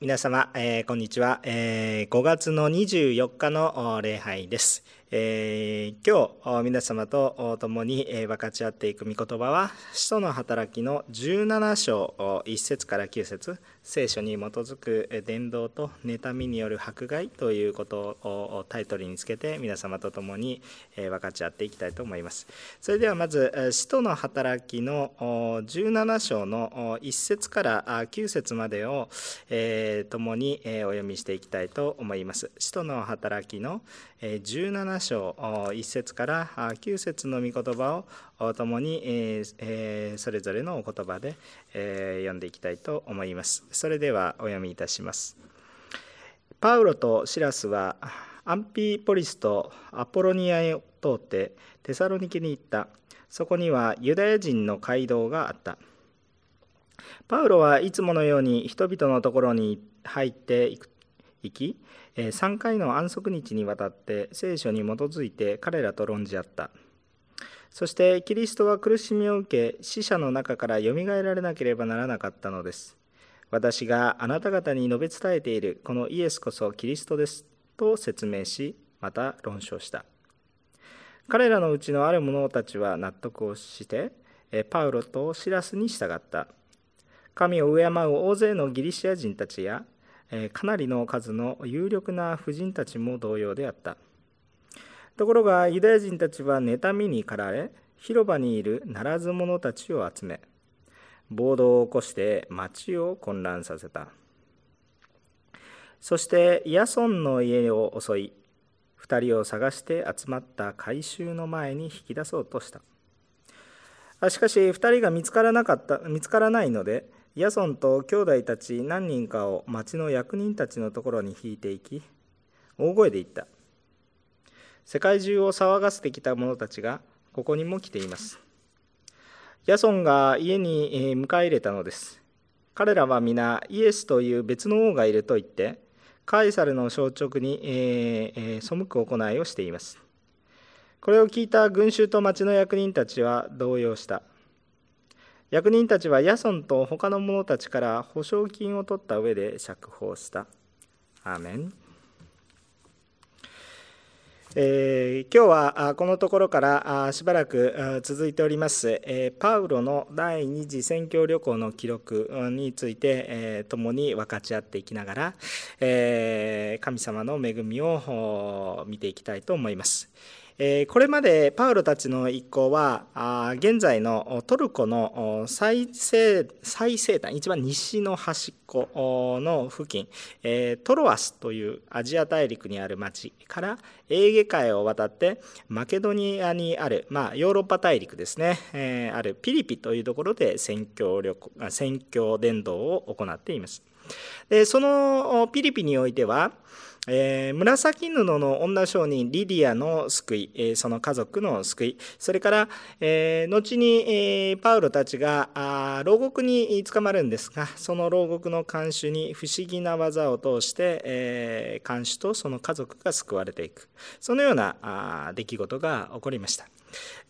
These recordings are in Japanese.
皆様、えー、こんにちは、えー、5月の24日の礼拝です。えー、今日皆様と共に分かち合っていく御言葉は使徒の働きの17章1節から9節聖書に基づく伝道と妬みによる迫害ということをタイトルにつけて皆様と共に分かち合っていきたいと思います。それではまず使徒の働きの17章の1節から9節までを共にお読みしていきたいと思います。使徒の働きの17章1節から9節の御言葉を共にそれぞれのお言葉で読んでいきたいと思いますそれではお読みいたします。パウロとシラスはアンピーポリスとアポロニアへ通ってテサロニケに行った。そこにはユダヤ人の街道があった。パウロはいつものように人々のところに入っていき、3回の安息日にわたって聖書に基づいて彼らと論じ合った。そしてキリストは苦しみを受け死者の中からよみがえられなければならなかったのです。私があなた方に述べ伝えているこのイエスこそキリストですと説明しまた論証した。彼らのうちのある者たちは納得をしてパウロとシラスに従った。神を敬う大勢のギリシア人たちやかなりの数の有力な婦人たちも同様であった。ところがユダヤ人たちは妬みに駆られ広場にいるならず者たちを集め暴動を起こして町を混乱させた。そしてヤソンの家を襲い2人を探して集まった回収の前に引き出そうとした。しかし2人が見つからなかった見つからないのでヤソンと兄弟たち何人かを町の役人たちのところに引いていき大声で言った。世界中を騒がせてきた者たちがここにも来ていますヤソンが家に迎え入れたのです。彼らは皆イエスという別の王がいると言って、カエサルの消直に、えー背く行いをしています。これを聞いた群衆と町の役人たちは動揺した。役人たちはヤソンと他の者たちから保証金を取った上で釈放した。アーメン。えー、今日はこのところからしばらく続いております、えー、パウロの第二次宣教旅行の記録について、えー、共に分かち合っていきながら、えー、神様の恵みを見ていきたいと思います。これまでパウロたちの一行は現在のトルコの最西最西端一番西の端っこの付近トロアスというアジア大陸にある町からエーゲ海を渡ってマケドニアにある、まあ、ヨーロッパ大陸ですね、あるピリピというところで宣教旅宣教伝道を行っています。でそのピリピにおいてはえー、紫布の女商人リディアの救い、えー、その家族の救い、それから、えー、後に、え、パウロたちがあ牢獄に捕まるんですが、その牢獄の看守に不思議な技を通して、え、看守とその家族が救われていく、そのようなあ出来事が起こりました。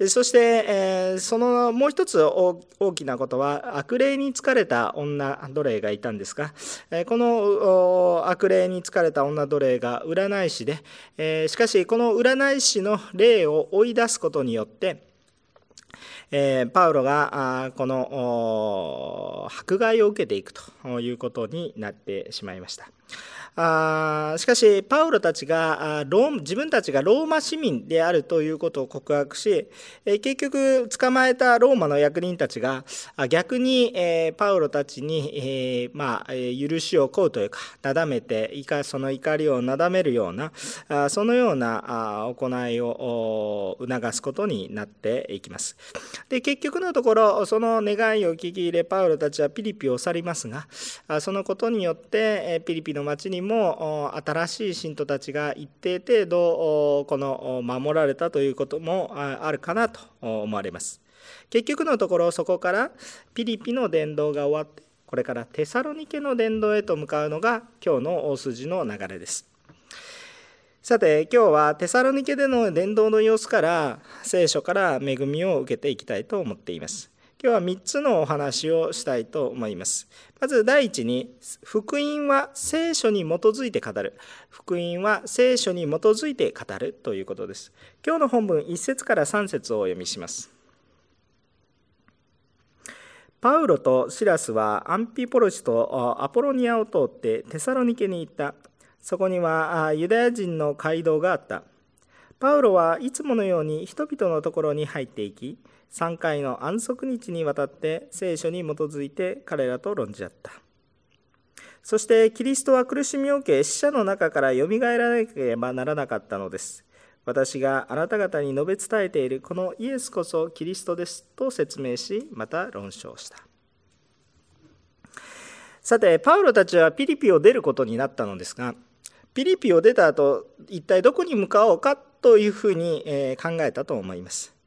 そして、えー、そのもう一つ大きなことは悪霊に疲れた女奴隷がいたんですが、えー、この悪霊に疲れた女奴隷が占い師で、えー、しかしこの占い師の霊を追い出すことによってえー、パウロがこの迫害を受けていくということになってしまいました。あしかし、パウロたちがロ自分たちがローマ市民であるということを告白し、え結局、捕まえたローマの役人たちが逆に、えパウロたちに、えまあ、許しを請うというか、なだめて、その怒りをなだめるような、そのような行いを促すことになっていきます。で結局のところ、その願いを聞き入れ、パウロたちはピリピを去りますが、そのことによって、ピリピの町にもも新しい信徒たちが一定程度この守られたということもあるかなと思われます。結局のところそこからピリピの伝道が終わってこれからテサロニケの伝道へと向かうのが今日の大筋の流れです。さて今日はテサロニケでの伝道の様子から聖書から恵みを受けていきたいと思っています。今日は3つのお話をしたいと思います。まず第一に、福音は聖書に基づいて語る。福音は聖書に基づいて語るということです。今日の本文1節から3節をお読みします。パウロとシラスはアンピポロシとアポロニアを通ってテサロニケに行った。そこにはユダヤ人の街道があった。パウロはいつものように人々のところに入っていき、3回の安息日にわたって聖書に基づいて彼らと論じ合った。そしてキリストは苦しみを受け死者の中からよみがえらなければならなかったのです。私があなた方に述べ伝えているこのイエスこそキリストですと説明し、また論証した。さて、パウロたちはピリピを出ることになったのですが、ピリピを出た後、一体どこに向かおうかというふうに考えたと思います。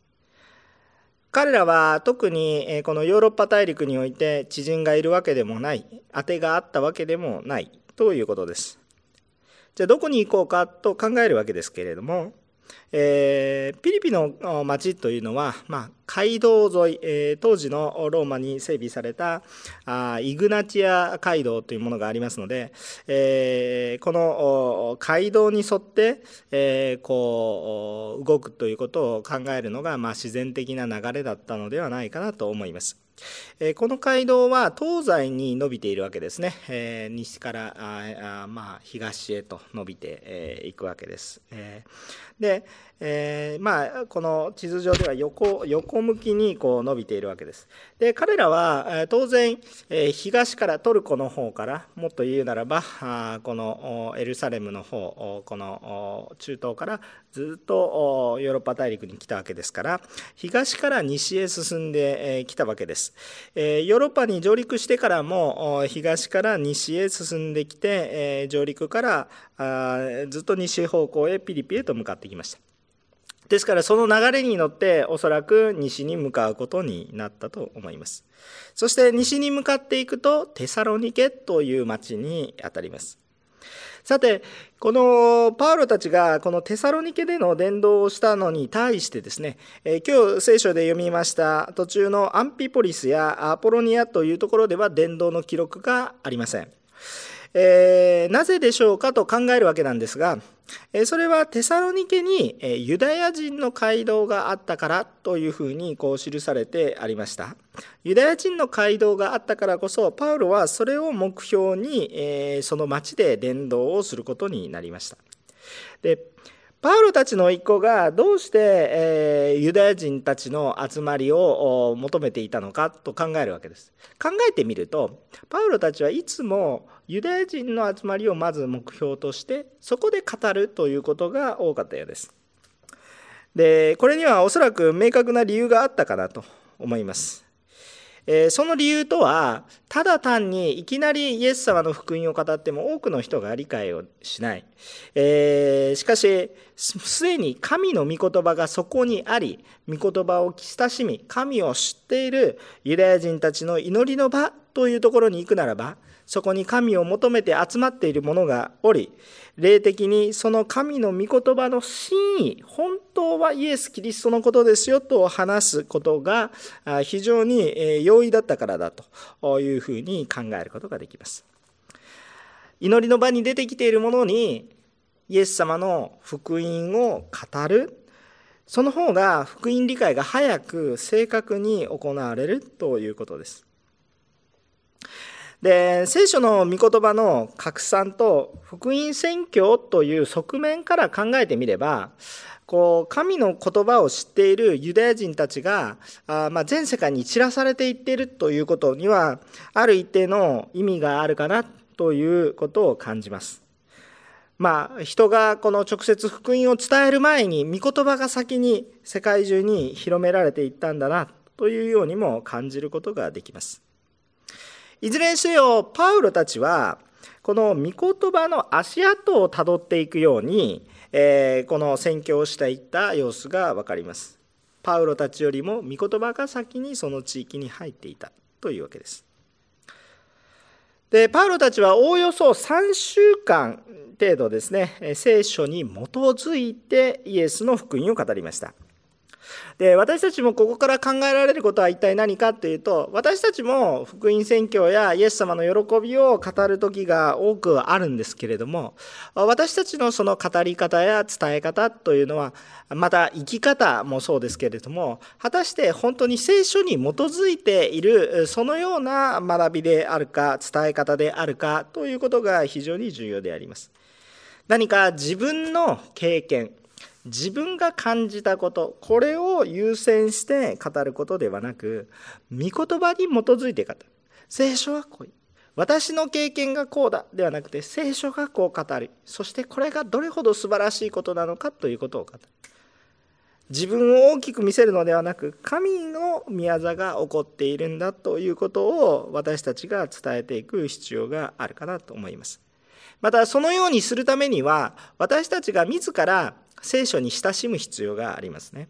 彼らは特にこのヨーロッパ大陸において知人がいるわけでもない、当てがあったわけでもないということです。じゃあどこに行こうかと考えるわけですけれども、えー、ピリピの町というのは、まあ、街道沿い、えー、当時のローマに整備されたあイグナチア街道というものがありますので、えー、この街道に沿って、えー、こう動くということを考えるのが、まあ、自然的な流れだったのではないかなと思います。この街道は東西に伸びているわけですね。西から東へと伸びていくわけです。で、えー、まあ、この地図上では横横向きにこう伸びているわけです。で彼らは当然、え東からトルコの方からもっと言うならばこのエルサレムの方この中東からずっとヨーロッパ大陸に来たわけですから東から西へ進んできたわけです。ヨーロッパに上陸してからも東から西へ進んできて上陸からずっと西方向へピリピへと向かってきました。ですからその流れに乗っておそらく西に向かうことになったと思います。そして西に向かっていくとテサロニケという町にあたります。さて、このパウロたちがこのテサロニケでの伝道をしたのに対してですね、え今日聖書で読みました途中のアンピポリスやアポロニアというところでは伝道の記録がありません。えー、なぜでしょうかと考えるわけなんですが、それはテサロニケにユダヤ人の街道があったからというふうにこう記されてありました。ユダヤ人の街道があったからこそ、パウロはそれを目標にその町で伝道をすることになりました。でパウロたちの一行がどうして、えユダヤ人たちの集まりを求めていたのかと考えるわけです。考えてみると、パウロたちはいつもユダヤ人の集まりをまず目標として、そこで語るということが多かったようです。で、これにはおそらく明確な理由があったかなと思います。えその理由とはただ単にいきなりイエス様の福音を語っても多くの人が理解をしない、えー、しかしすでに神の御言葉がそこにあり御言葉を親しみ神を知っているユダヤ人たちの祈りの場というところに行くならばそこに神を求めて集まっている者がおり、霊的にその神の御言葉の真意、本当はイエス・キリストのことですよと話すことが非常に容易だったからだというふうに考えることができます。祈りの場に出てきている者にイエス様の福音を語るその方が福音理解が早く正確に行われるということです。で聖書の御言葉の拡散と福音宣教という側面から考えてみればこう神の言葉を知っているユダヤ人たちがあ、まあ、全世界に散らされていっているということにはある一定の意味があるかなということを感じます。まあ、人がこの直接福音を伝える前に御言葉が先に世界中に広められていったんだなというようにも感じることができます。いずれにせよパウロたちはこの御言葉の足跡をたどっていくように、えー、この宣教をしていった様子が分かります。パウロたちよりも御言葉が先にその地域に入っていたというわけです。でパウロたちはおおよそ3週間程度ですね聖書に基づいてイエスの福音を語りました。で私たちもここから考えられることは一体何かというと私たちも福音宣教やイエス様の喜びを語る時が多くあるんですけれども私たちのその語り方や伝え方というのはまた生き方もそうですけれども果たして本当に聖書に基づいているそのような学びであるか伝え方であるかということが非常に重要であります。何か自分の経験自分が感じたことこれを優先して語ることではなく御言葉に基づいて語る。聖書はこう私の経験がこうだではなくて聖書がこう語る。そしてこれがどれほど素晴らしいことなのかということを語る。自分を大きく見せるのではなく神の宮座が起こっているんだということを私たちが伝えていく必要があるかなと思います。またそのようにするためには私たちが自ら聖書に親しむ必要がありますね。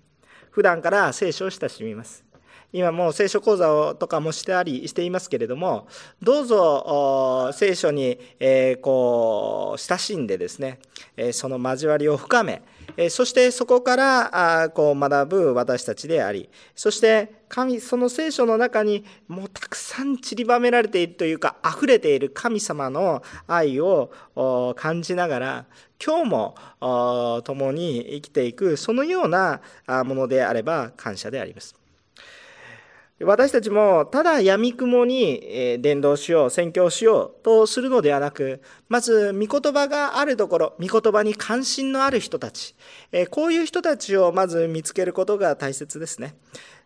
普段から聖書を親しみます。今もう聖書講座をとかもしてありしていますけれどもどうぞ聖書に、えー、こう親しんでですね、えその交わりを深めそしてそこからこう学ぶ私たちでありそして神その聖書の中にもうたくさん散りばめられているというか溢れている神様の愛を感じながら今日も共に生きていくそのようなものであれば感謝であります。私たちもただ闇雲に伝道しよう宣教しようとするのではなくまず御言葉があるところ御言葉に関心のある人たちこういう人たちをまず見つけることが大切ですね。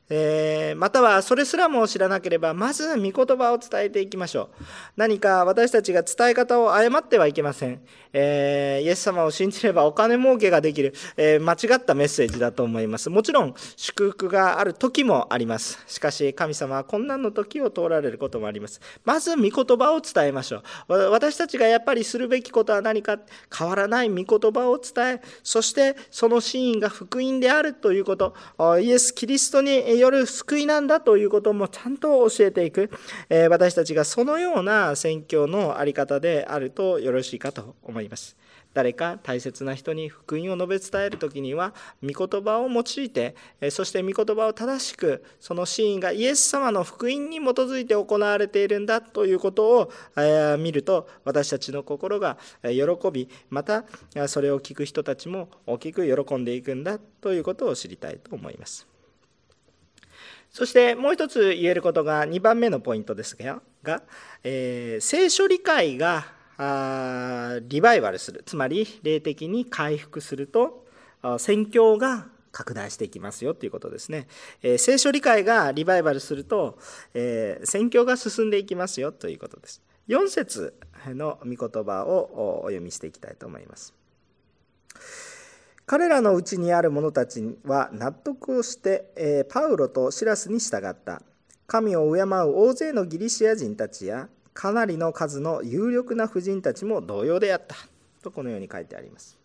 えー、またはそれすらも知らなければまず御言葉を伝えていきましょう。何か私たちが伝え方を誤ってはいけません、えー、イエス様を信じればお金儲けができる、えー、間違ったメッセージだと思います。もちろん祝福がある時もあります。しかし神様は困難の時を通られることもあります。まず御言葉を伝えましょう。私たちがやっぱりするべきことは何か。変わらない御言葉を伝え。そしてその真意が福音であるということ。イエス・キリストによる救いなんだということもちゃんと教えていく、え私たちがそのような宣教の在り方であるとよろしいかと思います。誰か大切な人に福音を述べ伝える時には御言葉を用いてそして御言葉を正しくそのシーンがイエス様の福音に基づいて行われているんだということを見ると私たちの心が喜びまたそれを聞く人たちも大きく喜んでいくんだということを知りたいと思います。そしてもう一つ言えることが2番目のポイントですが、えー、聖書理解があリバイバルする。つまり霊的に回復すると宣教が拡大していきますよということですね、えー、聖書理解がリバイバルすると、えー、宣教が進んでいきますよということです。4節の御言葉をお読みしていきたいと思います。彼らのうちにある者たちは納得をして、えパウロとシラスに従った。神を敬う大勢のギリシア人たちやかなりの数の有力な婦人たちも同様であった。とこのように書いてあります。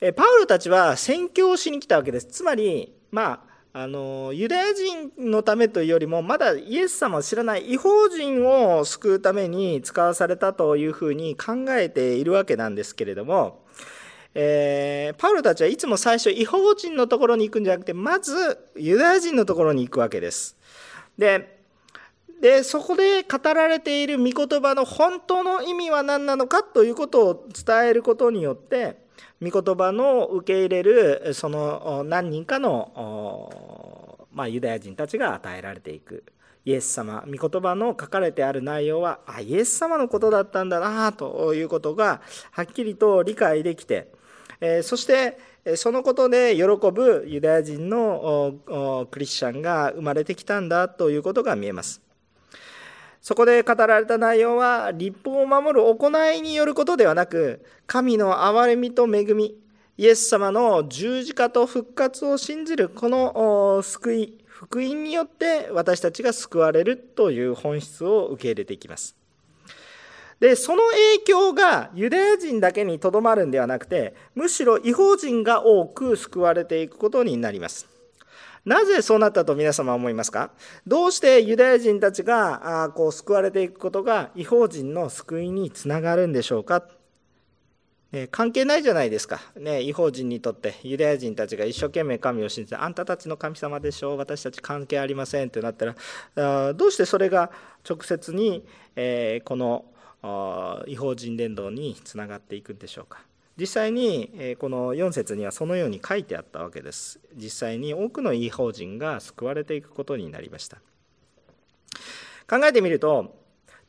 えパウロたちは宣教をしに来たわけです。つまりまああのユダヤ人のためというよりもまだイエス様を知らない違法人を救うために使わされたというふうに考えているわけなんですけれどもえー、パウロたちはいつも最初違法人のところに行くんじゃなくてまずユダヤ人のところに行くわけです。ででそこで語られている御言葉の本当の意味は何なのかということを伝えることによって御言葉の受け入れるその何人かの、まあ、ユダヤ人たちが与えられていくイエス様御言葉の書かれてある内容はあイエス様のことだったんだなということがはっきりと理解できてえそしてそのことで喜ぶユダヤ人のクリスチャンが生まれてきたんだということが見えます。そこで語られた内容は立法を守る行いによることではなく神の憐れみと恵みイエス様の十字架と復活を信じるこの救い福音によって私たちが救われるという本質を受け入れていきます。でその影響がユダヤ人だけにとどまるんではなくてむしろ違法人が多く救われていくことになります。なぜそうなったと皆様は思いますか？どうしてユダヤ人たちがあこう救われていくことが違法人の救いにつながるんでしょうか？ね、関係ないじゃないですか、ね、違法人にとってユダヤ人たちが一生懸命神を信じてあんたたちの神様でしょう私たち関係ありませんってなったらあどうしてそれが直接に、えー、この違法人伝道につながっていくんでしょうか。実際に、この4節にはそのように書いてあったわけです。実際に多くの違法人が救われていくことになりました。考えてみると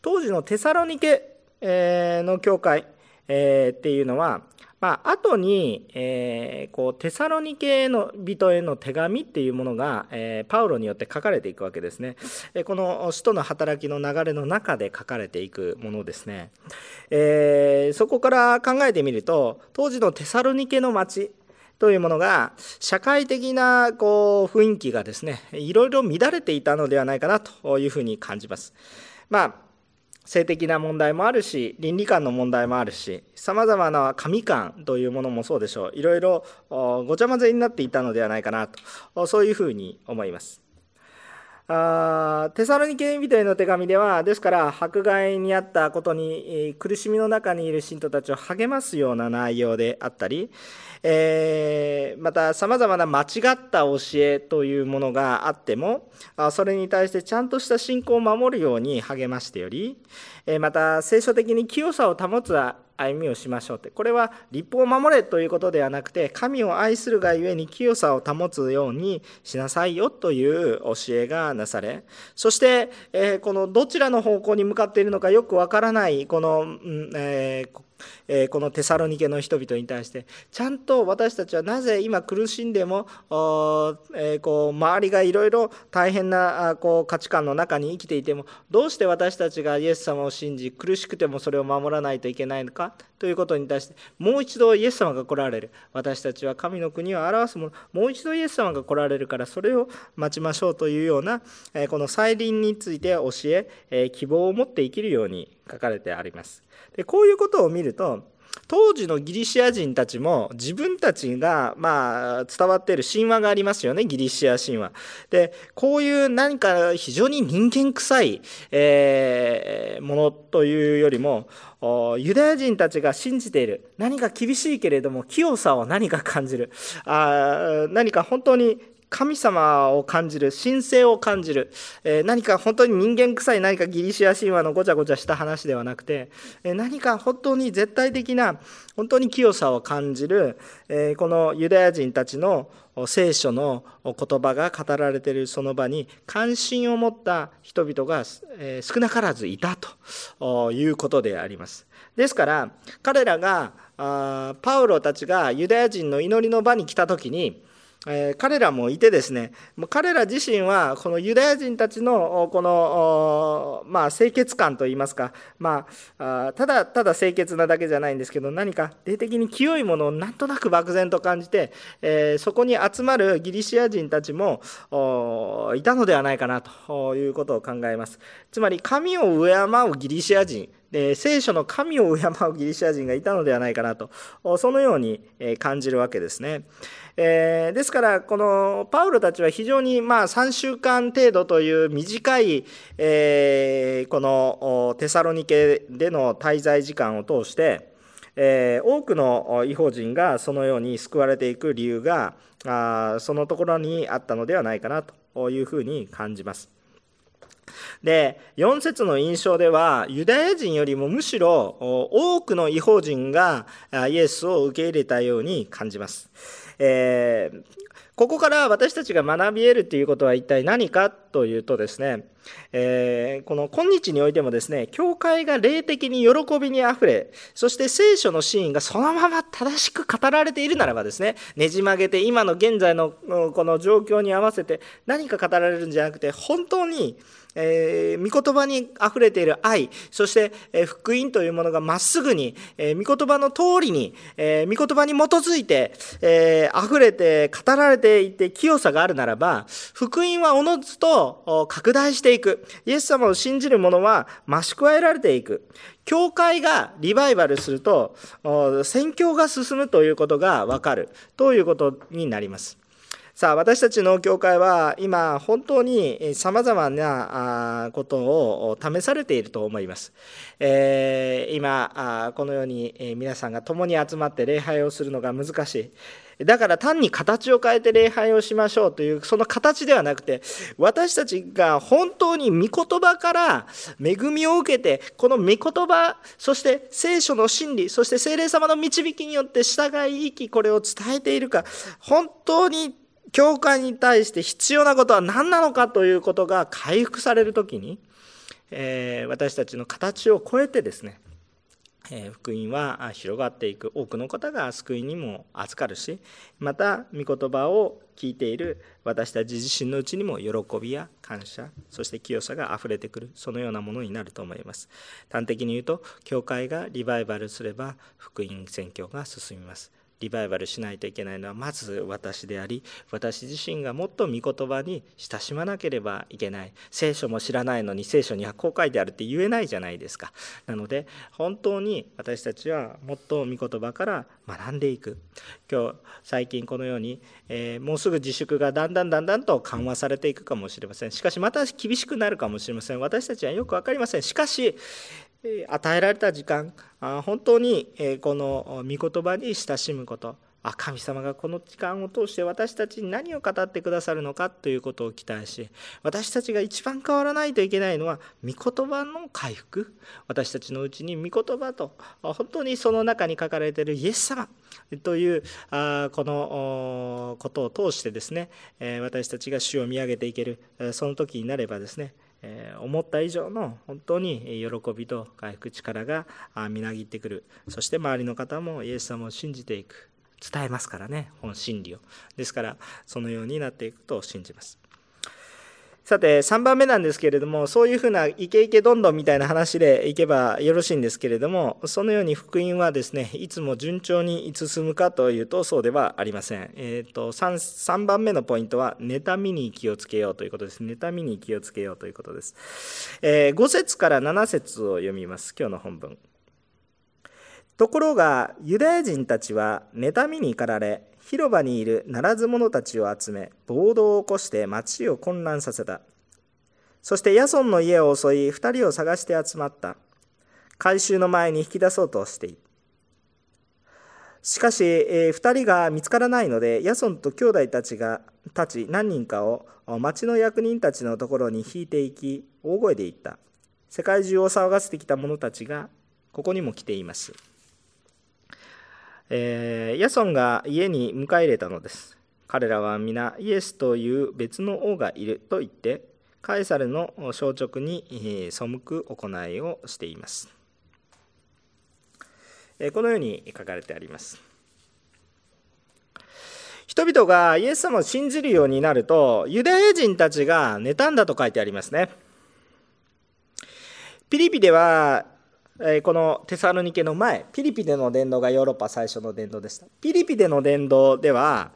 当時のテサロニケの教会、っていうのは、まあ後に、えー、こうテサロニケの人への手紙っていうものが、えー、パウロによって書かれていくわけですね。えこの使徒の働きの流れの中で書かれていくものですね。えー、そこから考えてみると当時のテサロニケの町というものが社会的なこう雰囲気がですねいろいろ乱れていたのではないかなというふうに感じます。まあ性的な問題もあるし倫理観の問題もあるしさまざまな神観というものもそうでしょういろいろごちゃ混ぜになっていたのではないかなとそういうふうに思います。あテサロニケ人への手紙ではですから迫害にあったことに苦しみの中にいる信徒たちを励ますような内容であったり、えー、またさまざまな間違った教えというものがあってもそれに対してちゃんとした信仰を守るように励ましておりまた聖書的に清さを保つ歩みをしましょうって。これは立法を守れということではなくて神を愛するがゆえに清さを保つようにしなさいよという教えがなされそして、えこのどちらの方向に向かっているのかよくわからないこの、えーえこのテサロニケの人々に対してちゃんと私たちはなぜ今苦しんでも、えこう周りがいろいろ大変なこう価値観の中に生きていてもどうして私たちがイエス様を信じ苦しくてもそれを守らないといけないのか？ということに対してもう一度イエス様が来られる私たちは神の国を表すものもう一度イエス様が来られるからそれを待ちましょうというようなこの再臨について教え希望を持って生きるように書かれてあります。でこういうことを見ると当時のギリシア人たちも自分たちが、まあ、伝わっている神話がありますよねギリシア神話。でこういう何か非常に人間臭い、えー、ものというよりもユダヤ人たちが信じている何か厳しいけれども清さを何か感じるあ何か本当に神様を感じる神聖を感じる、え何か本当に人間臭い何かギリシア神話のごちゃごちゃした話ではなくて、え何か本当に絶対的な本当に清さを感じる、えこのユダヤ人たちの聖書の言葉が語られているその場に関心を持った人々が少なからずいたということであります。ですから彼らがあパウロたちがユダヤ人の祈りの場に来た時にえー、彼らもいてですね彼ら自身はこのユダヤ人たちのこの、まあ、清潔感といいますか、まあ、ただただ清潔なだけじゃないんですけど何か霊的に清いものをなんとなく漠然と感じて、えー、そこに集まるギリシア人たちもいたのではないかなということを考えます。つまり神を敬うギリシア人聖書の神を敬うギリシア人がいたのではないかなとそのように感じるわけですね。えー、ですからこのパウロたちは非常にまあ3週間程度という短い、えー、このテサロニケでの滞在時間を通して、えー、多くの違法人がそのように救われていく理由があそのところにあったのではないかなというふうに感じます。で4節の印象ではユダヤ人よりもむしろ多くの違法人がイエスを受け入れたように感じます。えー、ここから私たちが学び得るということは一体何かというとですね、えー、この今日においてもですね、教会が霊的に喜びにあふれ、そして聖書のシーンがそのまま正しく語られているならばですね、ねじ曲げて今の現在のこの状況に合わせて何か語られるんじゃなくて、本当にえー、御言葉にあふれている愛そして、えー、福音というものがまっすぐに、えー、御言葉の通りに、えー、御言葉に基づいて、えー、溢れて語られていて清さがあるならば福音はおのずと拡大していくイエス様を信じる者は増し加えられていく教会がリバイバルすると宣教が進むということがわかるということになりますさあ私たちの教会は今本当にさまざまなことを試されていると思います。えー、今このように皆さんが共に集まって礼拝をするのが難しい。だから単に形を変えて礼拝をしましょうというその形ではなくて私たちが本当に御言葉から恵みを受けてこの御言葉そして聖書の真理そして聖霊様の導きによって従い生きこれを伝えているか本当に教会に対して必要なことは何なのかということが回復される時に、えー、私たちの形を超えてですね福音は広がっていく。多くの方が救いにも預かるしまた御言葉を聞いている私たち自身のうちにも喜びや感謝そして清さがあふれてくるそのようなものになると思います。端的に言うと教会がリバイバルすれば福音宣教が進みます。リバイバルしないといけないのはまず私であり私自身がもっと御言葉に親しまなければいけない。聖書も知らないのに聖書にはこう書いてあるって言えないじゃないですか。なので本当に私たちはもっと御言葉から学んでいく。今日最近このように、えー、もうすぐ自粛がだんだんだんだんと緩和されていくかもしれません。しかしまた厳しくなるかもしれません。私たちはよく分かりません。しかし与えられた時間本当にこの御言葉に親しむこと神様がこの時間を通して私たちに何を語ってくださるのかということを期待し私たちが一番変わらないといけないのは御言葉の回復。私たちのうちに御言葉と本当にその中に書かれているイエス様というこのことを通してですね私たちが主を見上げていけるその時になればですねえ思った以上の本当に喜びと回復力がみなぎってくる。そして周りの方もイエス様を信じていく。伝えますからね本真理を。ですからそのようになっていくと信じます。さて3番目なんですけれどもそういうふうなイケイケどんどんみたいな話でいけばよろしいんですけれどもそのように福音はですねいつも順調に進むかというとそうではありません、えーと、3, 3番目のポイントは妬みに気をつけようということです。妬みに気をつけようということです、えー、5節から7節を読みます。今日の本文。ところがユダヤ人たちは妬みに駆られ広場にいるならず者たちを集め暴動を起こして町を混乱させた。そしてヤソンの家を襲い2人を探して集まった。回収の前に引き出そうとしているしかし、えー、2人が見つからないのでヤソンと兄弟たちがたち何人かを町の役人たちのところに引いていき大声で言った。世界中を騒がせてきた者たちがここにも来ています。えー、ヤソンが家に迎え入れたのです。彼らは皆イエスという別の王がいると言ってカエサルの消直に背く行いをしています。このように書かれてあります。人々がイエス様を信じるようになるとユダヤ人たちが妬んだと書いてありますね。ピリピではこのテサロニケの前ピリピでの伝道がヨーロッパ最初の伝道でした。ピリピでの伝道では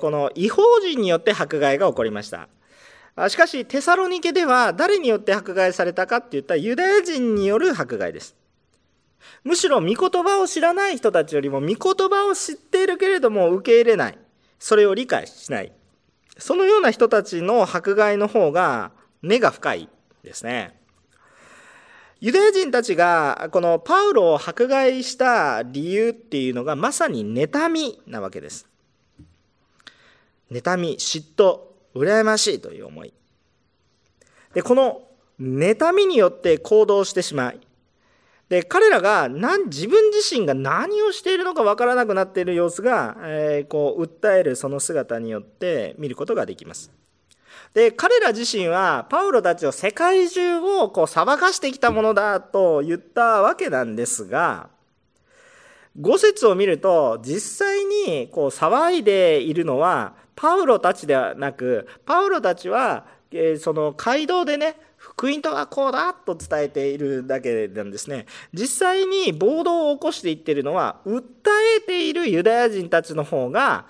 この違法人によって迫害が起こりました。しかしテサロニケでは誰によって迫害されたかっていったらユダヤ人による迫害です。むしろ御言葉を知らない人たちよりも御言葉を知っているけれども受け入れない。それを理解しない。そのような人たちの迫害の方が根が深いですね。ユダヤ人たちがこのパウロを迫害した理由っていうのがまさに妬みなわけです。妬み、嫉妬、羨ましいという思い。で、この妬みによって行動してしまい、で彼らが何自分自身が何をしているのか分からなくなっている様子が、えー、こう訴えるその姿によって見ることができます。で彼ら自身はパウロたちを世界中をこう裁かしてきたものだと言ったわけなんですが5節を見ると実際にこう騒いでいるのはパウロたちではなくパウロたちはその街道でね福音とはこうだと伝えているだけなんですね。実際に暴動を起こしていってるのは訴えているユダヤ人たちの方が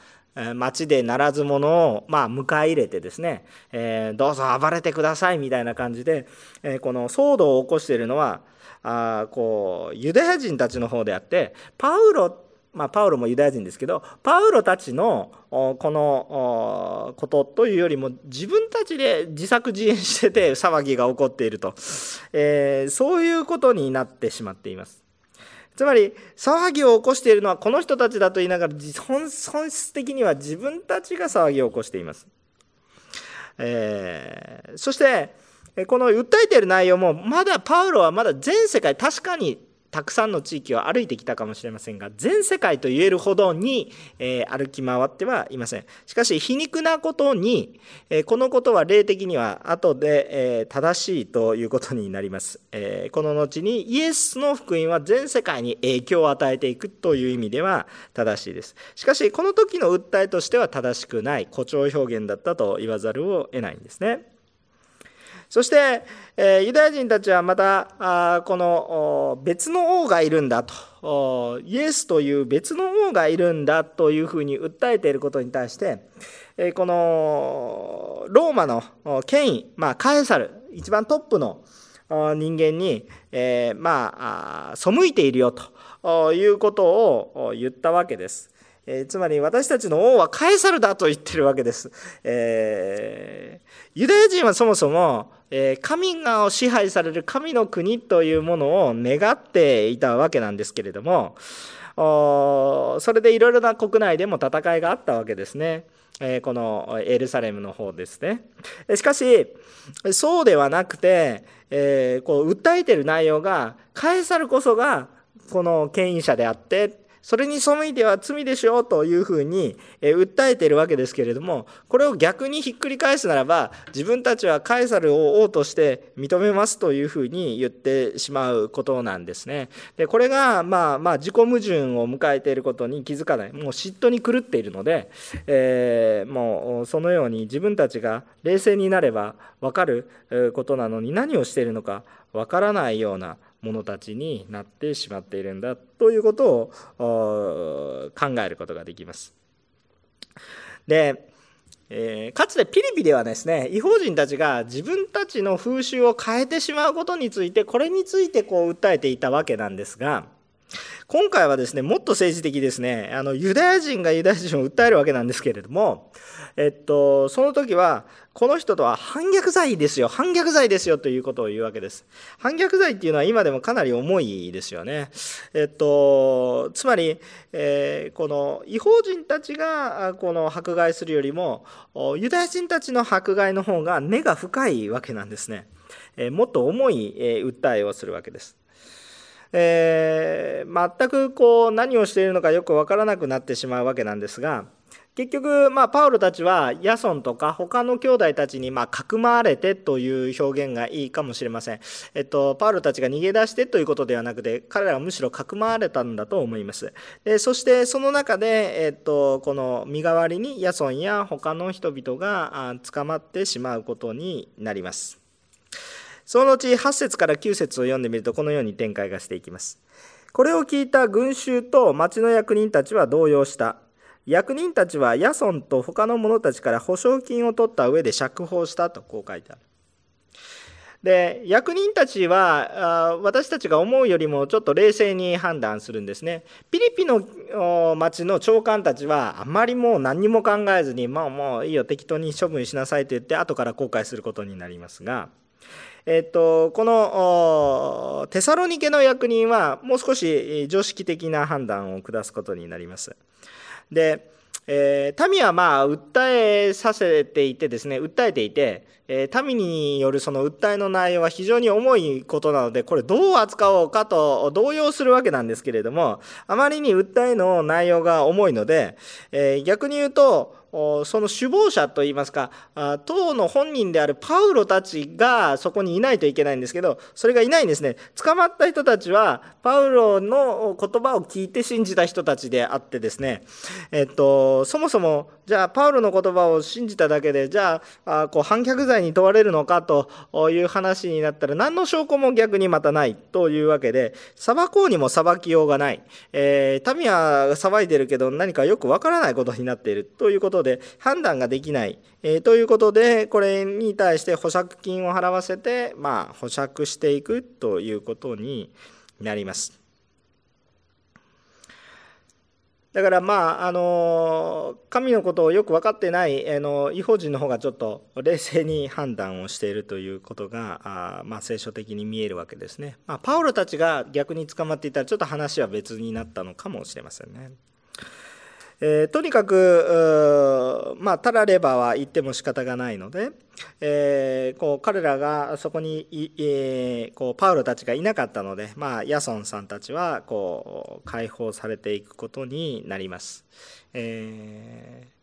町でならず者を、まあ、迎え入れてですね、えー、どうぞ暴れてくださいみたいな感じで、えー、この騒動を起こしているのはあこうユダヤ人たちの方であってパウロまあ、パウロもユダヤ人ですけどパウロたちのこのことというよりも自分たちで自作自演してて騒ぎが起こっていると、えー、そういうことになってしまっています。つまり騒ぎを起こしているのはこの人たちだと言いながら本質的には自分たちが騒ぎを起こしています。えー、そしてこの訴えている内容もまだパウロはまだ全世界確かにたくさんの地域を歩いてきたかもしれませんが全世界と言えるほどに、えー、歩き回ってはいません。しかし皮肉なことに、えー、このことは霊的には後で、えー、正しいということになります、えこの後にイエスの福音は全世界に影響を与えていくという意味では正しいです。しかしこの時の訴えとしては正しくない誇張表現だったと言わざるを得ないんですね。そして、えユダヤ人たちはまたあこの別の王がいるんだとイエスという別の王がいるんだというふうに訴えていることに対してこのローマの権威、まあ、カエサル一番トップの人間に、え、まあ背いているよということを言ったわけです。つまり私たちの王はカエサルだと言ってるわけです。えー、ユダヤ人はそもそも神が支配される神の国というものを願っていたわけなんですけれどもそれでいろいろな国内でも戦いがあったわけですね。このエルサレムの方ですね。しかしそうではなくてこう訴えている内容がカエサルこそがこの権威者であってそれに背いては罪でしょうというふうにえ訴えているわけですけれどもこれを逆にひっくり返すならば自分たちはカエサルを王として認めますというふうに言ってしまうことなんですね。でこれがまあまあ自己矛盾を迎えていることに気づかないもう嫉妬に狂っているので、えー、もうそのように自分たちが冷静になれば分かることなのに何をしているのか分からないような者たちになってしまっているんだということを考えることができます。で、えー、かつてピリピではですね違法人たちが自分たちの風習を変えてしまうことについてこれについてこう訴えていたわけなんですが今回はですねもっと政治的ですねあのユダヤ人がユダヤ人を訴えるわけなんですけれどもえっと、その時は、この人とは反逆罪ですよ、反逆罪ですよということを言うわけです。反逆罪っていうのは今でもかなり重いですよね。えっと、つまり、えー、この違法人たちがこの迫害するよりも、ユダヤ人たちの迫害の方が根が深いわけなんですね。えー、もっと重い、えー、訴えをするわけです。えー、全くこう何をしているのかよくわからなくなってしまうわけなんですが、結局、まあ、パウロたちはヤソンとか他の兄弟たちにまあかくまわれてという表現がいいかもしれません、えっと、パウロたちが逃げ出してということではなくて彼らはむしろかくまわれたんだと思います。でそしてその中で、えっと、この身代わりにヤソンや他の人々が捕まってしまうことになります。その後8節から9節を読んでみるとこのように展開がしていきます。これを聞いた群衆と町の役人たちは動揺した。役人たちはヤソンと他の者たちから保証金を取った上で釈放したとこう書いてある。で役人たちは私たちが思うよりもちょっと冷静に判断するんですね。ピリピの町の長官たちはあまりもう何にも考えずに、まあもういいよ適当に処分しなさいと言って後から後悔することになりますが。えっと、このテサロニケの役人はもう少し常識的な判断を下すことになります。で、えー、民はまあ訴えさせていてですね訴えていて、えー、民によるその訴えの内容は非常に重いことなのでこれどう扱おうかと動揺するわけなんですけれどもあまりに訴えの内容が重いので、えー、逆に言うとその首謀者といいますか党の本人であるパウロたちがそこにいないといけないんですけどそれがいないんですね。捕まった人たちはパウロの言葉を聞いて信じた人たちであってですね。えっとそもそもじゃあパウロの言葉を信じただけでじゃあこう反逆罪に問われるのかという話になったら何の証拠も逆にまたないというわけで裁こうにも裁きようがない、えー、民は騒いでるけど何かよくわからないことになっているということで判断ができない、えー、ということでこれに対して保釈金を払わせて、まあ、保釈していくということになります。だからまああの神のことをよく分かってないあの違法人の方がちょっと冷静に判断をしているということがあ、まあ、聖書的に見えるわけですね。まあ、パウロたちが逆に捕まっていたらちょっと話は別になったのかもしれませんね。えー、とにかく、まあ、たらればは言っても仕方がないので、えー、こう彼らがそこに、えー、こうパウロたちがいなかったので、まあ、ヤソンさんたちはこう解放されていくことになります。えー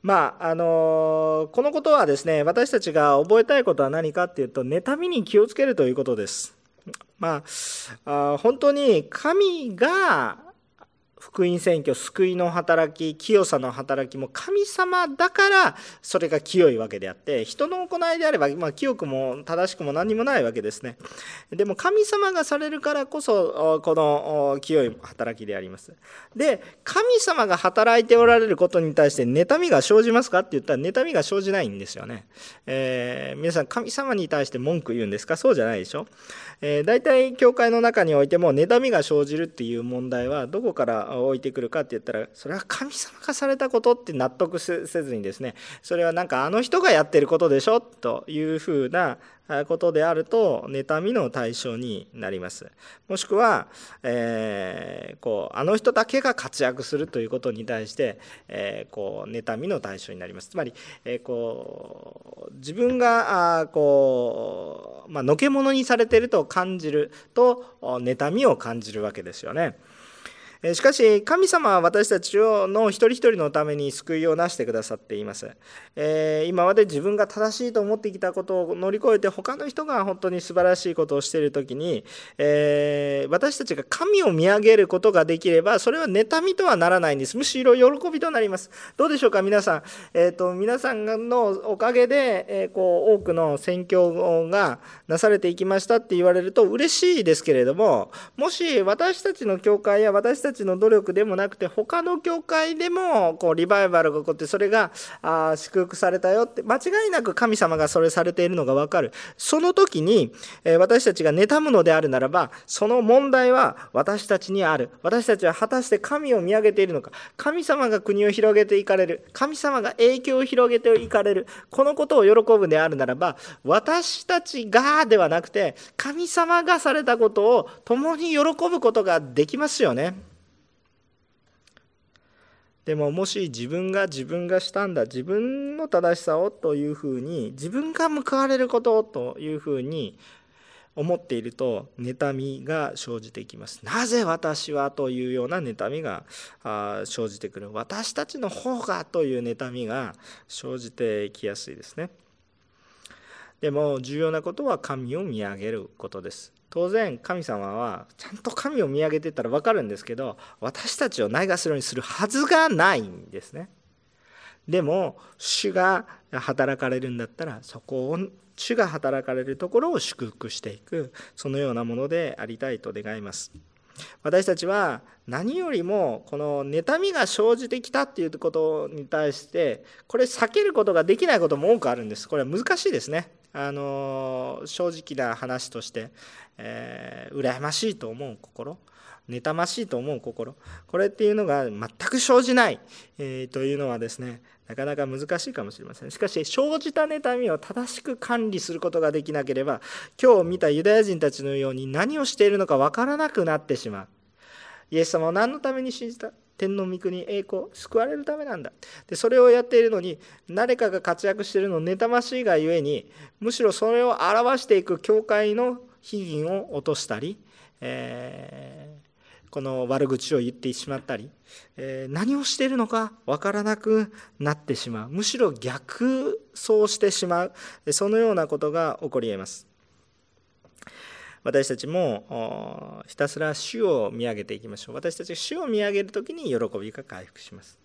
まああのこのことはですね私たちが覚えたいことは何かっていうと妬みに気をつけるということです。まあ、あ本当に神が福音選挙救いの働き清さの働きも神様だからそれが清いわけであって人の行いであれば、まあ、清くも正しくも何にもないわけですね。でも神様がされるからこそこの清い働きであります。で神様が働いておられることに対して妬みが生じますかって言ったら妬みが生じないんですよね、えー、皆さん神様に対して文句言うんですか？そうじゃないでしょ、えー、大体教会の中においても妬みが生じるっていう問題はどこから置いてくるかって言ったらそれは神様がされたことって納得せずにですねそれはなんかあの人がやってることでしょというふうなことであると妬みの対象になりますもしくは、えー、こうあの人だけが活躍するということに対して、えー、こう妬みの対象になりますつまり、えー、こう自分があこう、まあのけ者にされていると感じると妬みを感じるわけですよね。しかし神様は私たちの一人一人のために救いをなしてくださっています、今まで自分が正しいと思ってきたことを乗り越えて他の人が本当に素晴らしいことをしている時に、私たちが神を見上げることができればそれは妬みとはならないんです。むしろ喜びとなります。どうでしょうか皆さん、えーと、皆さんのおかげで、えこう多くの宣教がなされていきましたって言われると嬉しいですけれどももし私たちの教会や私たちたちの努力でもなくて他の教会でもこうリバイバルが起こってそれがあ祝福されたよって間違いなく神様がそれされているのが分かる。その時に、え私たちが妬むのであるならばその問題は私たちにある。私たちは果たして神を見上げているのか。神様が国を広げていかれる。神様が影響を広げていかれる。このことを喜ぶであるならば私たちがではなくて神様がされたことを共に喜ぶことができますよね。でももし自分が自分がしたんだ自分の正しさをというふうに自分が報われることというふうに思っていると妬みが生じていきます。なぜ私はというような妬みが生じてくる。私たちの方がという妬みが生じてきやすいですね。でも重要なことは神を見上げることです。当然神様はちゃんと神を見上げてったら分かるんですけど私たちをないがするようにするはずがないんですね。でも主が働かれるんだったらそこを主が働かれるところを祝福していくそのようなものでありたいと願います。私たちは何よりもこの妬みが生じてきたっていうことに対してこれ避けることができないことも多くあるんです。これは難しいですね。あの正直な話として、えー、羨ましいと思う心妬ましいと思う心これっていうのが全く生じない、えー、というのはですねなかなか難しいかもしれません。しかし生じた妬みを正しく管理することができなければ今日見たユダヤ人たちのように何をしているのか分からなくなってしまう。イエス様を何のために信じた？天の御国栄光救われるためなんだ。でそれをやっているのに誰かが活躍しているのを妬ましいがゆえにむしろそれを表していく教会の悲銀を落としたり、えー、この悪口を言ってしまったり、えー、何をしているのか分からなくなってしまう。むしろ逆走してしまう。そのようなことが起こり得ます。私たちもひたすら主を見上げていきましょう。私たちが主を見上げる時に喜びが回復します。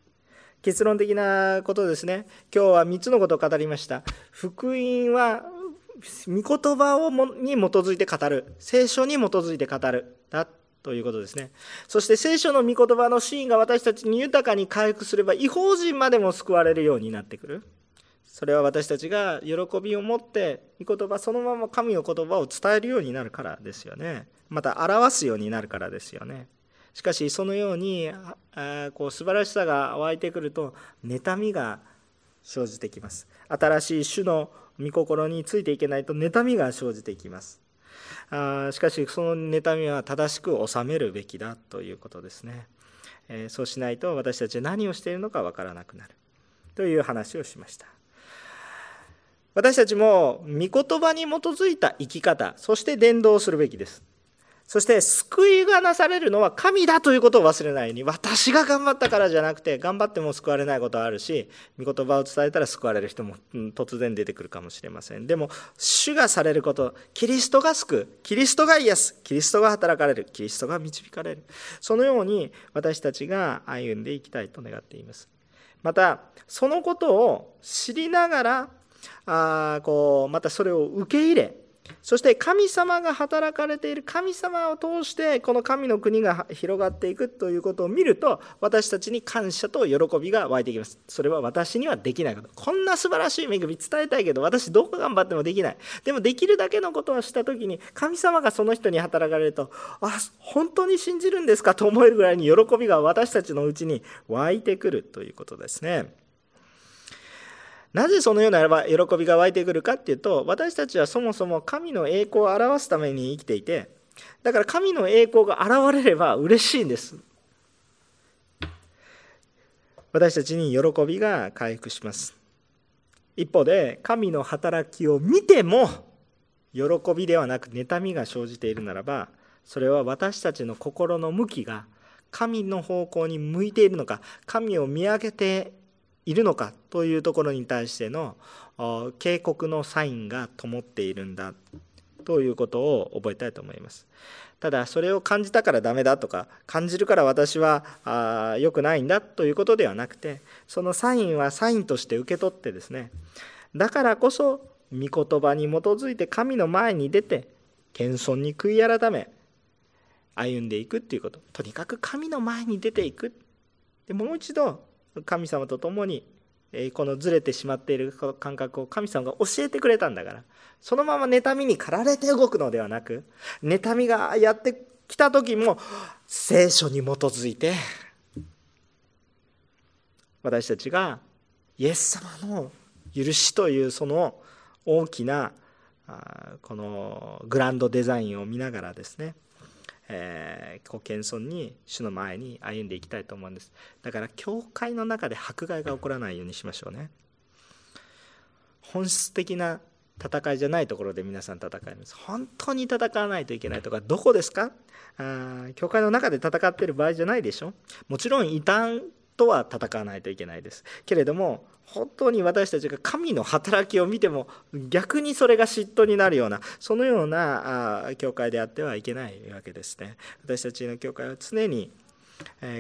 結論的なことですね。今日は3つのことを語りました。福音は御言葉をもに基づいて語る。聖書に基づいて語る。だということですね。そして聖書の御言葉のシーンが私たちに豊かに回復すれば違法人までも救われるようになってくる。それは私たちが喜びを持って御言葉そのまま神の言葉を伝えるようになるからですよね。また表すようになるからですよね。しかしそのようにあこう素晴らしさが湧いてくると妬みが生じてきます。新しい種の御心についていけないと妬みが生じてきます。あしかしその妬みは正しく収めるべきだということですね、え、そうしないと私たちは何をしているのかわからなくなる。という話をしました。私たちも御言葉に基づいた生き方そして伝道するべきです。そして救いがなされるのは神だということを忘れないように私が頑張ったからじゃなくて頑張っても救われないことはあるし御言葉を伝えたら救われる人も突然出てくるかもしれません。でも主がされることキリストが救う。キリストが癒すキリストが働かれる。キリストが導かれる。そのように私たちが歩んでいきたいと願っています。またそのことを知りながらあこうまたそれを受け入れそして神様が働かれている神様を通してこの神の国が広がっていくということを見ると私たちに感謝と喜びが湧いてきます。それは私にはできないこと。こんな素晴らしい恵み伝えたいけど私どう頑張ってもできない。でもできるだけのことをした時に神様がその人に働かれるとあ本当に信じるんですかと思えるぐらいに喜びが私たちのうちに湧いてくるということですね。なぜそのような喜びが湧いてくるかっていうと私たちはそもそも神の栄光を表すために生きていてだから神の栄光が現れれば嬉しいんです。私たちに喜びが回復します。一方で神の働きを見ても喜びではなく妬みが生じているならばそれは私たちの心の向きが神の方向に向いているのか神を見上げているのかというところに対しての警告のサインが灯っているんだということを覚えたいと思います。ただそれを感じたからダメだとか感じるから私は良くないんだということではなくてそのサインはサインとして受け取ってですねだからこそ御言葉に基づいて神の前に出て謙遜に悔い改め歩んでいくっていうこととにかく神の前に出ていくでもう一度神様と共にこのずれてしまっている感覚を神様が教えてくれたんだから。そのまま妬みに駆られて動くのではなく妬みがやってきた時も聖書に基づいて私たちがイエス様の許しというその大きなこのグランドデザインを見ながらですねえー、謙遜に主の前に歩んでいきたいと思うんです。だから教会の中で迫害が起こらないようにしましょうね。本質的な戦いじゃないところで皆さん戦います。本当に戦わないといけないとかどこですか？あ教会の中で戦ってる場合じゃないでしょ？もちろん異端とは戦わないといけないです。けれども本当に私たちが神の働きを見ても逆にそれが嫉妬になるようなそのような教会であってはいけないわけですね。私たちの教会は常に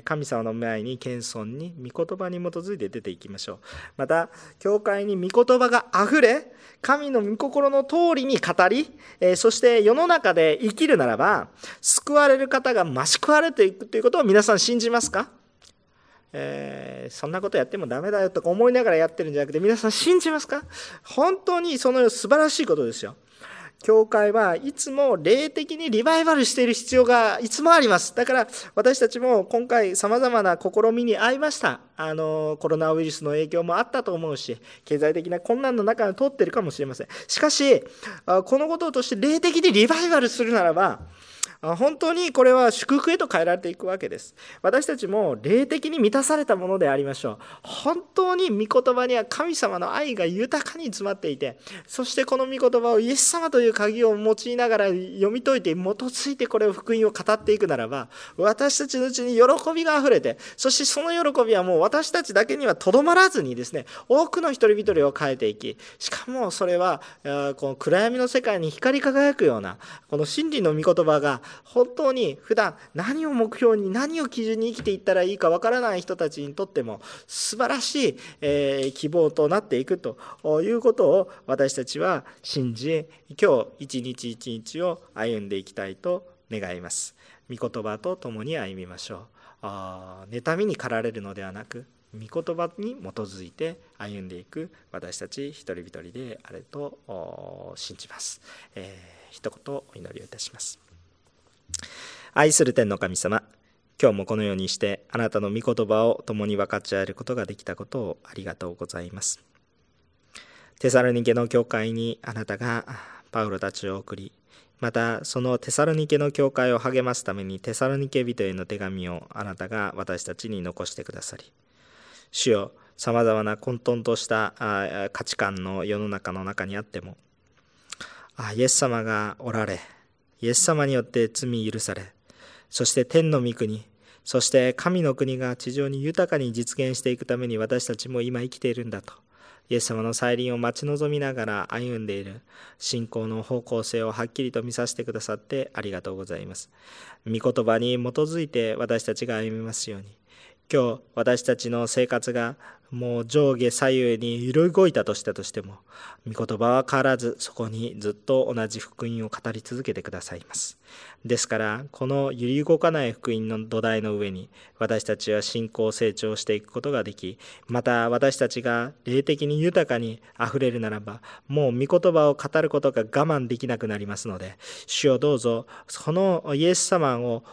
神様の前に謙遜に御言葉に基づいて出ていきましょう。また教会に御言葉があふれ神の御心の通りに語りそして世の中で生きるならば救われる方が増し食われていくということを皆さん信じますか？えー、そんなことやってもダメだよとか思いながらやってるんじゃなくて皆さん信じますか？本当にその素晴らしいことですよ。教会はいつも霊的にリバイバルしている必要がいつもあります。だから私たちも今回様々な試みに遭いました。あの、コロナウイルスの影響もあったと思うし、経済的な困難の中に通ってるかもしれません。しかし、このことをとして霊的にリバイバルするならば、本当にこれは祝福へと変えられていくわけです。私たちも霊的に満たされたものでありましょう。本当に御言葉には神様の愛が豊かに詰まっていて、そしてこの御言葉をイエス様という鍵を用いながら読み解いて基づいてこれを福音を語っていくならば、私たちのうちに喜びが溢れて、そしてその喜びはもう私たちだけにはとどまらずにですね、多くの一人一人を変えていき、しかもそれはこの暗闇の世界に光り輝くような、この真理の御言葉が本当に普段何を目標に何を基準に生きていったらいいかわからない人たちにとっても素晴らしい、え希望となっていくということを私たちは信じ今日一日一日を歩んでいきたいと願います。御言葉と共に歩みましょう。あ妬みに駆られるのではなく御言葉に基づいて歩んでいく私たち一人一人であると信じます。えー、一言お祈りをいたします。愛する天の神様、今日もこのようにしてあなたの御言葉を共に分かち合えることができたことをありがとうございます。テサロニケの教会にあなたがパウロたちを送り、またそのテサロニケの教会を励ますためにテサロニケ人への手紙をあなたが私たちに残してくださり、主よ、さまざまな混沌とした価値観の世の中の中にあっても、イエス様がおられ、イエス様によって罪許され、そして天の御国、そして神の国が地上に豊かに実現していくために私たちも今生きているんだと。イエス様の再臨を待ち望みながら歩んでいる信仰の方向性をはっきりと見させてくださってありがとうございます。御言葉に基づいて私たちが歩みますように。今日私たちの生活がもう上下左右に揺れ動いたとしたとしても御言葉は変わらずそこにずっと同じ福音を語り続けてくださいます。ですからこの揺り動かない福音の土台の上に私たちは信仰成長していくことができまた私たちが霊的に豊かにあふれるならばもう御言葉を語ることが我慢できなくなりますので主よどうぞそのイエス様を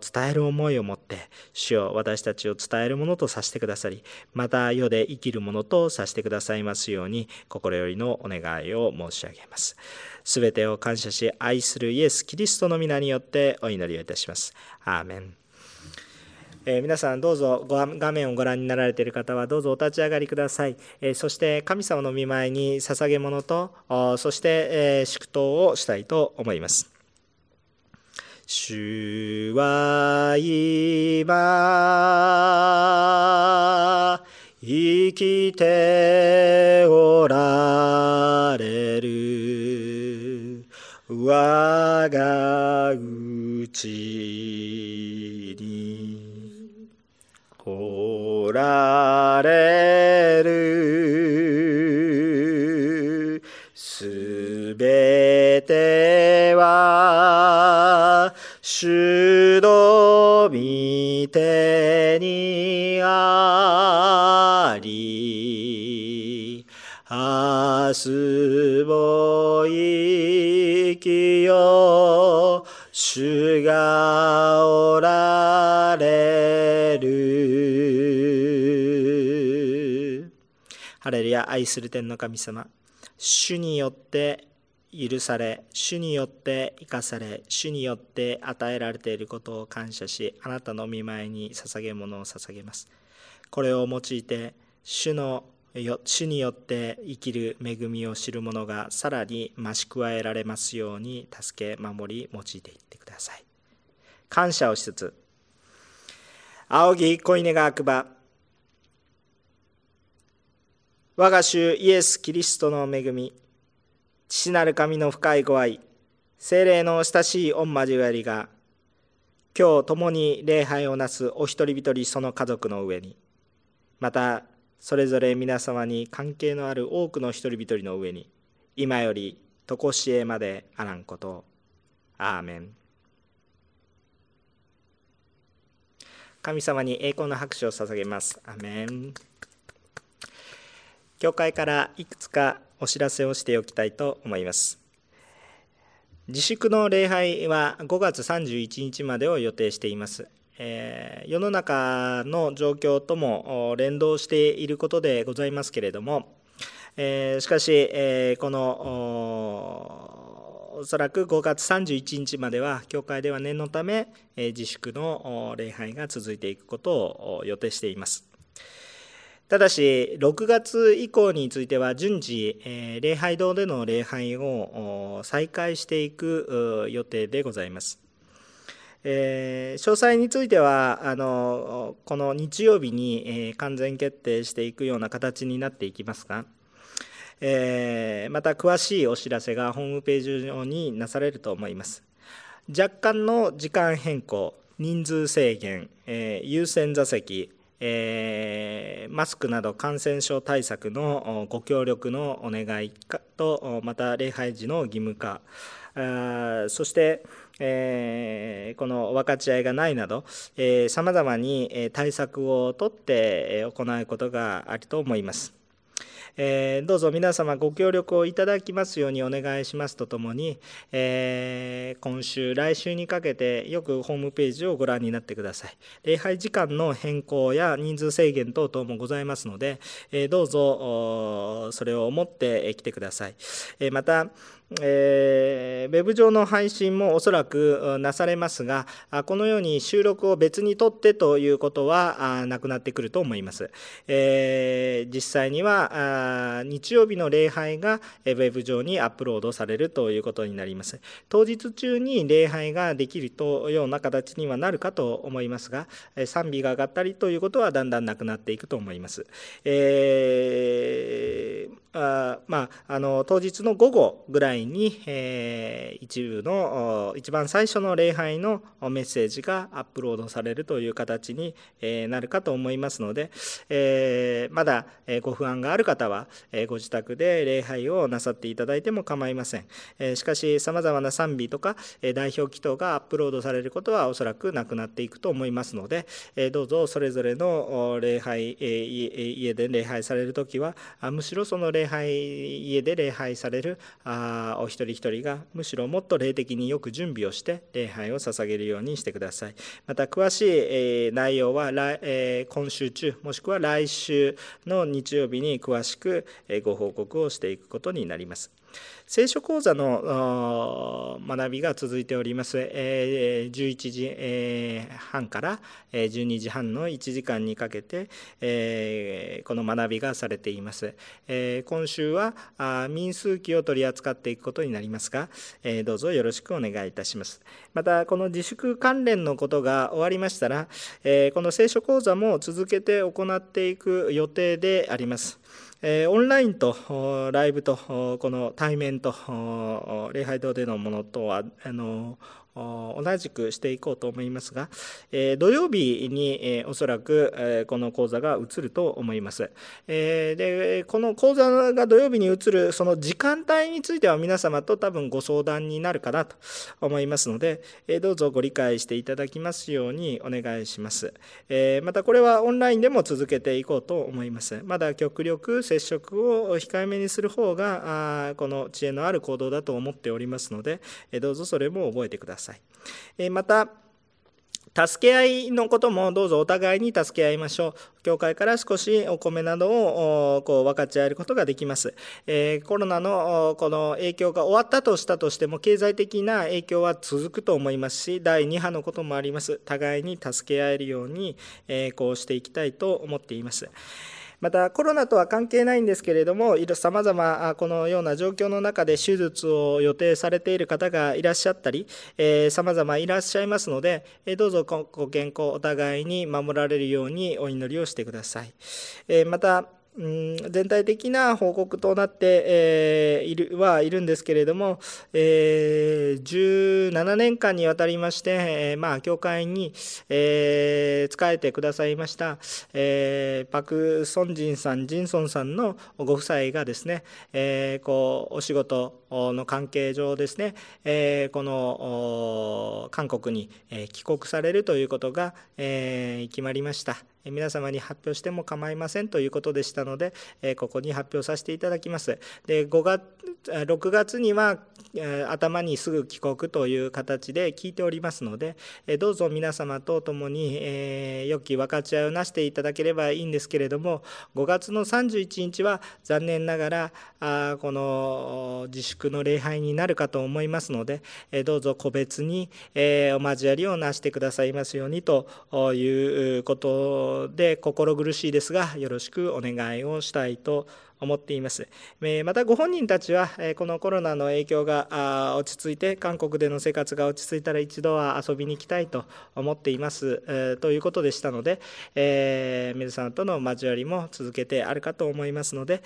伝える思いを持って主よ私たちを伝えるものとさせてくださりまた世で生きるものとさせてくださいますように心よりのお願いを申し上げます。すべてを感謝し愛するイエス・キリストの皆によってお祈りをいたします。アーメン。えー、皆さんどうぞ画面をご覧になられている方はどうぞお立ち上がりください、えー、そして神様の御前に捧げ物とそして、えー、祝祷をしたいと思います主は今生きておられる。我がうちに。おられる。すべては主の御手に。明日も生きよ、主がおられる。ハレルヤ、愛する天の神様、主によって許され、主によって生かされ、主によって与えられていることを感謝し、あなたの見舞いに捧げ物を捧げます。これを用いて、主の主によって生きる恵みを知る者がさらに増し加えられますように助け守り用いていってください。感謝をしつつ、仰ぎ恋根が悪ば、我が主イエス・キリストの恵み、父なる神の深いご愛、精霊の親しい御交わりが、今日共に礼拝をなすお一人一人その家族の上に、またそれぞれ皆様に関係のある多くの一人一人の上に、今より常しえまであらんこと。アーメン。神様に栄光の拍手を捧げます。アーメン。教会からいくつかお知らせをしておきたいと思います。自粛の礼拝は5月31日までを予定しています。えー、世の中の状況とも連動していることでございますけれども、えー、しかし、えー、このおそらく5月31日までは教会では念のため、え自粛の礼拝が続いていくことを予定しています。ただし、6月以降については順次、え礼拝堂での礼拝を再開していく予定でございます。えー、詳細についてはあのこの日曜日に、えー、完全決定していくような形になっていきますが、えー、また詳しいお知らせがホームページ上になされると思います。若干の時間変更人数制限、え優先座席えー、マスクなど感染症対策のご協力のお願いとまた礼拝時の義務化。そして、えー、この分かち合いがないなどさまざまに対策をとって行うことがあると思います。えー、どうぞ皆様ご協力をいただきますようにお願いしますとともに、えー、今週、来週にかけてよくホームページをご覧になってください。礼拝時間の変更や人数制限等々もございますので、えー、どうぞそれを思って来てください。え、また、えー、ウェブ上の配信もおそらくなされますが、このように収録を別にとってということはなくなってくると思います。えー、実際には日曜日の礼拝がウェブ上にアップロードされるということになります。当日中に礼拝ができるというような形にはなるかと思いますが、賛美が上がったりということはだんだんなくなっていくと思います。えーあまあ、あの当日の午後ぐらいに、えー、一部の一番最初の礼拝のメッセージがアップロードされるという形に、えー、なるかと思いますので、えー、まだご不安がある方は、えご自宅で礼拝をなさっていただいても構いません、えしかしさまざまな賛美とか、え代表祈祷がアップロードされることはおそらくなくなっていくと思いますので、えどうぞそれぞれの礼拝、え家で礼拝される時はむしろその礼拝礼拝家で礼拝されるあお一人一人がむしろもっと霊的によく準備をして礼拝を捧げるようにしてください。また詳しい、え内容は来、え今週中もしくは来週の日曜日に詳しくえご報告をしていくことになります。聖書講座の学びが続いております。11時半から12時半の1時間にかけて、この学びがされています。今週は民数記を取り扱っていくことになりますが、どうぞよろしくお願いいたします。また、この自粛関連のことが終わりましたら、この聖書講座も続けて行っていく予定であります。えオンラインとライブとこの対面と礼拝堂でのものとはあの同じくしていこうと思いますが、え土曜日に、えおそらく、えこの講座が移ると思います。えでこの講座が土曜日に移るその時間帯については皆様と多分ご相談になるかなと思いますので、えどうぞご理解していただきますようにお願いします。えまたこれはオンラインでも続けていこうと思います。まだ極力接触を控えめにする方がこの知恵のある行動だと思っておりますので、どうぞそれも覚えてください。さい。えまた、助け合いのこともどうぞお互いに助け合いましょう。教会から少しお米などをこう分かち合えることができます。えー、コロナのこの影響が終わったとしたとしても、経済的な影響は続くと思いますし、第2波のこともあります。互いに助け合えるように、え、こうしていきたいと思っています。またコロナとは関係ないんですけれどもさまざまこのような状況の中で手術を予定されている方がいらっしゃったりさまざまいらっしゃいますのでどうぞご健康お互いに守られるようにお祈りをしてください。また全体的な報告となって、えー、いるはいるんですけれども、えー、17年間にわたりまして、えー、まあ、教会に、えー、仕えてくださいました、え、パク・ソンジンさん、ジンソンさんのご夫妻がですね、え、こうお仕事の関係上ですね、え、この韓国に帰国されるということが、え、決まりました。皆様に発表しても構いませんということでしたので、ここに発表させていただきます。で5月6月には頭にすぐ帰国という形で聞いておりますので、どうぞ皆様と共に、え良き分かち合いをなしていただければいいんですけれども、5月の31日は残念ながら、この自粛の礼拝になるかと思いますので、どうぞ個別に、お交わりをなしてくださいますようにということをで、心苦しいですが、よろしくお願いをしたいと思。っています。またご本人たちはこのコロナの影響が落ち着いて韓国での生活が落ち着いたら一度は遊びに行きたいと思っていますということでしたので、え皆さんとの交わりも続けてあるかと思いますので、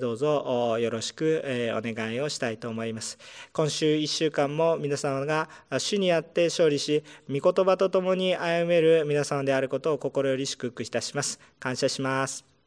どうぞよろしくお願いをしたいと思います。今週1週間も皆様が主にあって勝利し、御言葉とともに歩める皆様であることを心より祝福いたします。感謝します。